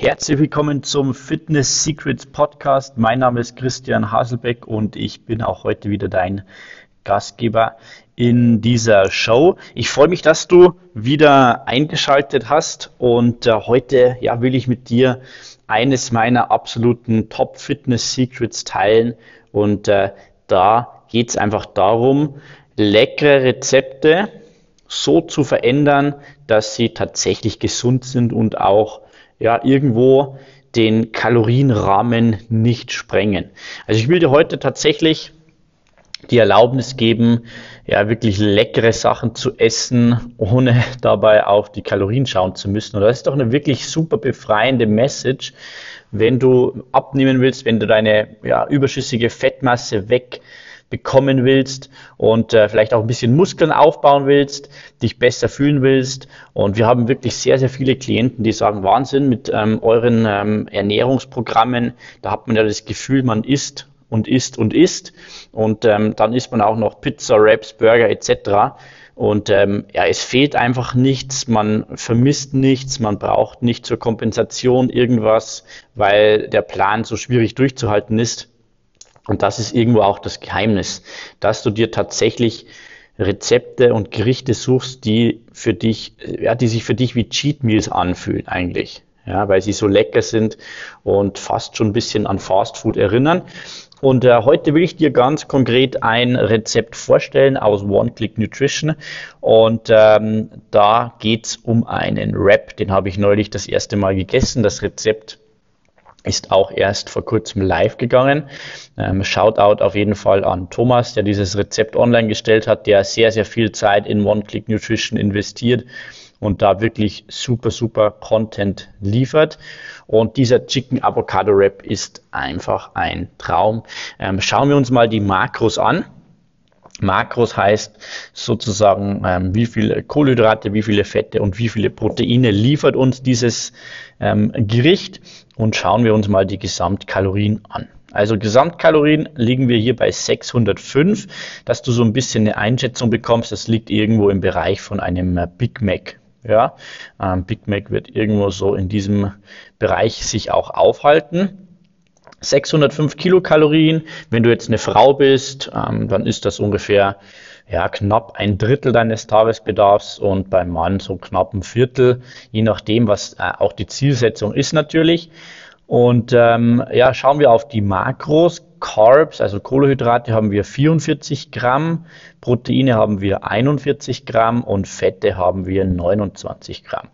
herzlich willkommen zum Fitness Secrets Podcast. Mein Name ist Christian Haselbeck und ich bin auch heute wieder dein Gastgeber in dieser Show. Ich freue mich, dass du wieder eingeschaltet hast und äh, heute ja, will ich mit dir eines meiner absoluten Top Fitness Secrets teilen und äh, da geht es einfach darum, leckere Rezepte so zu verändern, dass sie tatsächlich gesund sind und auch ja, irgendwo den Kalorienrahmen nicht sprengen. Also ich will dir heute tatsächlich die Erlaubnis geben, ja, wirklich leckere Sachen zu essen, ohne dabei auf die Kalorien schauen zu müssen. Und das ist doch eine wirklich super befreiende Message, wenn du abnehmen willst, wenn du deine ja, überschüssige Fettmasse weg bekommen willst und äh, vielleicht auch ein bisschen Muskeln aufbauen willst, dich besser fühlen willst. Und wir haben wirklich sehr, sehr viele Klienten, die sagen, Wahnsinn mit ähm, euren ähm, Ernährungsprogrammen, da hat man ja das Gefühl, man isst und isst und isst. Und ähm, dann isst man auch noch Pizza, Wraps, Burger etc. Und ähm, ja, es fehlt einfach nichts, man vermisst nichts, man braucht nicht zur Kompensation irgendwas, weil der Plan so schwierig durchzuhalten ist. Und das ist irgendwo auch das Geheimnis, dass du dir tatsächlich Rezepte und Gerichte suchst, die für dich, ja, die sich für dich wie Cheat Meals anfühlen eigentlich. Ja, weil sie so lecker sind und fast schon ein bisschen an Fast Food erinnern. Und äh, heute will ich dir ganz konkret ein Rezept vorstellen aus One Click Nutrition. Und ähm, da geht's um einen Wrap, den habe ich neulich das erste Mal gegessen. Das Rezept ist auch erst vor kurzem live gegangen. Ähm, Shoutout auf jeden Fall an Thomas, der dieses Rezept online gestellt hat, der sehr, sehr viel Zeit in One-Click Nutrition investiert und da wirklich super, super Content liefert. Und dieser Chicken Avocado Wrap ist einfach ein Traum. Ähm, schauen wir uns mal die Makros an. Makros heißt sozusagen, ähm, wie viele Kohlenhydrate, wie viele Fette und wie viele Proteine liefert uns dieses ähm, Gericht und schauen wir uns mal die Gesamtkalorien an. Also Gesamtkalorien liegen wir hier bei 605, dass du so ein bisschen eine Einschätzung bekommst. Das liegt irgendwo im Bereich von einem äh, Big Mac. Ja, ähm, Big Mac wird irgendwo so in diesem Bereich sich auch aufhalten. 605 Kilokalorien. Wenn du jetzt eine Frau bist, ähm, dann ist das ungefähr ja, knapp ein Drittel deines Tagesbedarfs und beim Mann so knapp ein Viertel, je nachdem, was äh, auch die Zielsetzung ist natürlich. Und ähm, ja, schauen wir auf die Makros. Carbs, also Kohlenhydrate, haben wir 44 Gramm, Proteine haben wir 41 Gramm und Fette haben wir 29 Gramm.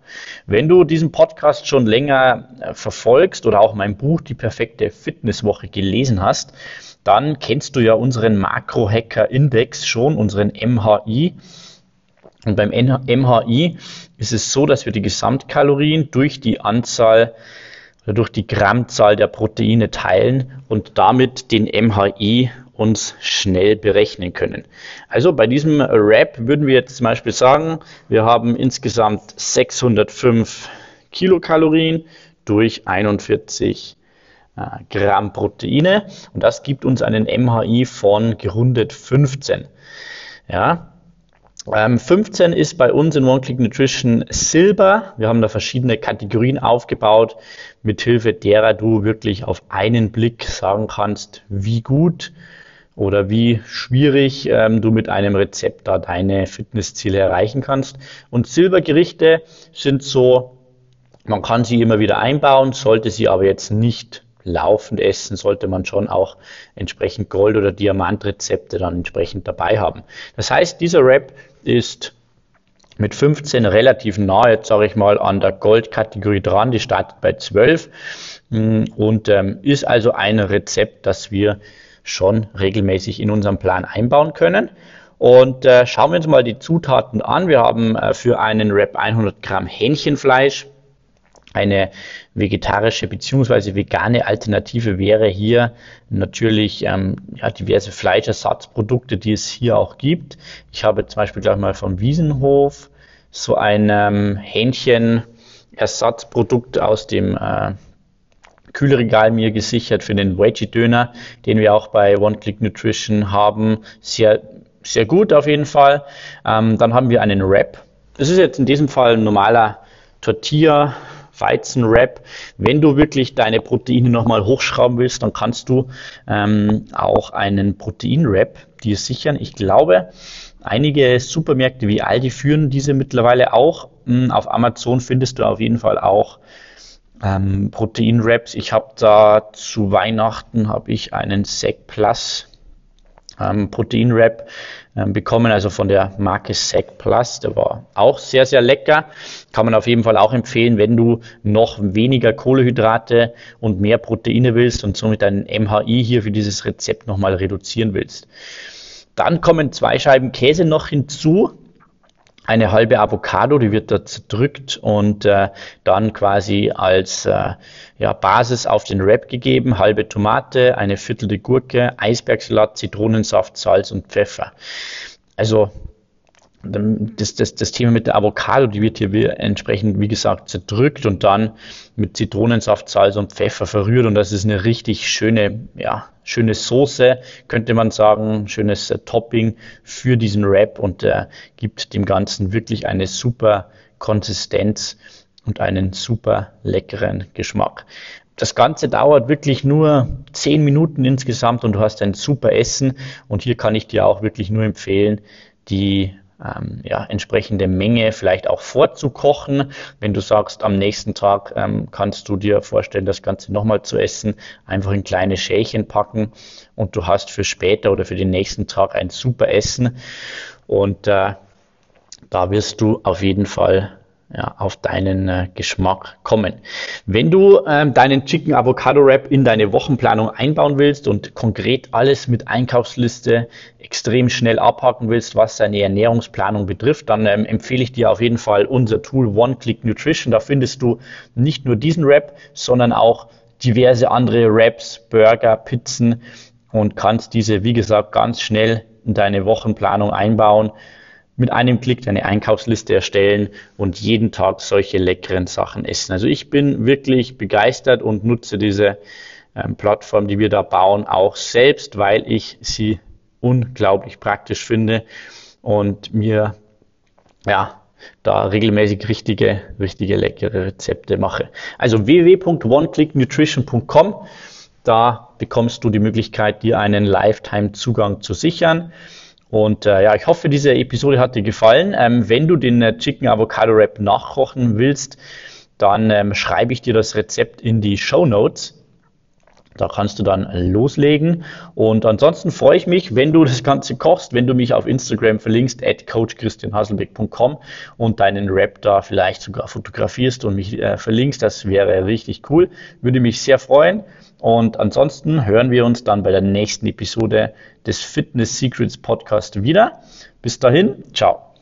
Wenn du diesen Podcast schon länger äh, verfolgst oder auch mein Buch Die perfekte Fitnesswoche gelesen hast, dann kennst du ja unseren Makro-Hacker-Index schon, unseren MHI. Und beim MHI ist es so, dass wir die Gesamtkalorien durch die Anzahl durch die Grammzahl der Proteine teilen und damit den MHI uns schnell berechnen können. Also bei diesem Wrap würden wir jetzt zum Beispiel sagen, wir haben insgesamt 605 Kilokalorien durch 41 äh, Gramm Proteine und das gibt uns einen MHI von gerundet 15. Ja, 15 ähm, ist bei uns in One Click Nutrition Silber. Wir haben da verschiedene Kategorien aufgebaut, mithilfe derer du wirklich auf einen Blick sagen kannst, wie gut oder wie schwierig ähm, du mit einem Rezept da deine Fitnessziele erreichen kannst. Und Silbergerichte sind so, man kann sie immer wieder einbauen, sollte sie aber jetzt nicht laufend essen, sollte man schon auch entsprechend Gold- oder Diamantrezepte dann entsprechend dabei haben. Das heißt, dieser Rap ist mit 15 relativ nah, jetzt sage ich mal, an der Goldkategorie dran. Die startet bei 12 mm, und ähm, ist also ein Rezept, das wir schon regelmäßig in unserem Plan einbauen können. Und äh, schauen wir uns mal die Zutaten an. Wir haben äh, für einen Wrap 100 Gramm Hähnchenfleisch, eine vegetarische bzw. vegane Alternative wäre hier natürlich ähm, ja, diverse Fleischersatzprodukte, die es hier auch gibt. Ich habe zum Beispiel gleich mal vom Wiesenhof so ein ähm, Hähnchenersatzprodukt aus dem äh, Kühlregal mir gesichert für den Veggie-Döner, den wir auch bei One Click Nutrition haben. Sehr, sehr gut auf jeden Fall. Ähm, dann haben wir einen Wrap. Das ist jetzt in diesem Fall ein normaler Tortilla Weizenwrap. Wenn du wirklich deine Proteine nochmal hochschrauben willst, dann kannst du ähm, auch einen Proteinwrap dir sichern. Ich glaube, einige Supermärkte wie Aldi führen diese mittlerweile auch. Hm, auf Amazon findest du auf jeden Fall auch ähm, Proteinwraps. Ich habe da zu Weihnachten habe ich einen Sec Plus ähm, Proteinwrap ähm, bekommen, also von der Marke Sec Plus. Der war auch sehr, sehr lecker. Kann man auf jeden Fall auch empfehlen, wenn du noch weniger Kohlehydrate und mehr Proteine willst und somit deinen MHI hier für dieses Rezept nochmal reduzieren willst. Dann kommen zwei Scheiben Käse noch hinzu eine halbe Avocado, die wird da zerdrückt und äh, dann quasi als äh, ja, Basis auf den Wrap gegeben, halbe Tomate, eine viertelte Gurke, Eisbergsalat, Zitronensaft, Salz und Pfeffer. Also das, das, das Thema mit der Avocado, die wird hier entsprechend, wie gesagt, zerdrückt und dann mit Zitronensaft, Salz und Pfeffer verrührt und das ist eine richtig schöne, ja, schöne Soße, könnte man sagen, schönes äh, Topping für diesen Wrap und äh, gibt dem Ganzen wirklich eine super Konsistenz und einen super leckeren Geschmack. Das Ganze dauert wirklich nur 10 Minuten insgesamt und du hast ein super Essen und hier kann ich dir auch wirklich nur empfehlen, die ähm, ja, entsprechende Menge vielleicht auch vorzukochen. Wenn du sagst, am nächsten Tag ähm, kannst du dir vorstellen, das Ganze nochmal zu essen, einfach in kleine Schälchen packen und du hast für später oder für den nächsten Tag ein super Essen. Und äh, da wirst du auf jeden Fall ja, auf deinen äh, Geschmack kommen. Wenn du ähm, deinen Chicken Avocado Wrap in deine Wochenplanung einbauen willst und konkret alles mit Einkaufsliste extrem schnell abhaken willst, was deine Ernährungsplanung betrifft, dann ähm, empfehle ich dir auf jeden Fall unser Tool One Click Nutrition. Da findest du nicht nur diesen Wrap, sondern auch diverse andere Wraps, Burger, Pizzen und kannst diese, wie gesagt, ganz schnell in deine Wochenplanung einbauen mit einem Klick deine Einkaufsliste erstellen und jeden Tag solche leckeren Sachen essen. Also ich bin wirklich begeistert und nutze diese ähm, Plattform, die wir da bauen, auch selbst, weil ich sie unglaublich praktisch finde und mir ja da regelmäßig richtige, richtige leckere Rezepte mache. Also www.oneclicknutrition.com, da bekommst du die Möglichkeit, dir einen Lifetime-Zugang zu sichern. Und äh, ja, ich hoffe, diese Episode hat dir gefallen. Ähm, wenn du den äh, Chicken Avocado Wrap nachkochen willst, dann ähm, schreibe ich dir das Rezept in die Show Notes. Da kannst du dann loslegen. Und ansonsten freue ich mich, wenn du das Ganze kochst, wenn du mich auf Instagram verlinkst, at coachchristianhaselbeck.com und deinen Rap da vielleicht sogar fotografierst und mich äh, verlinkst. Das wäre richtig cool. Würde mich sehr freuen. Und ansonsten hören wir uns dann bei der nächsten Episode des Fitness Secrets Podcast wieder. Bis dahin, ciao.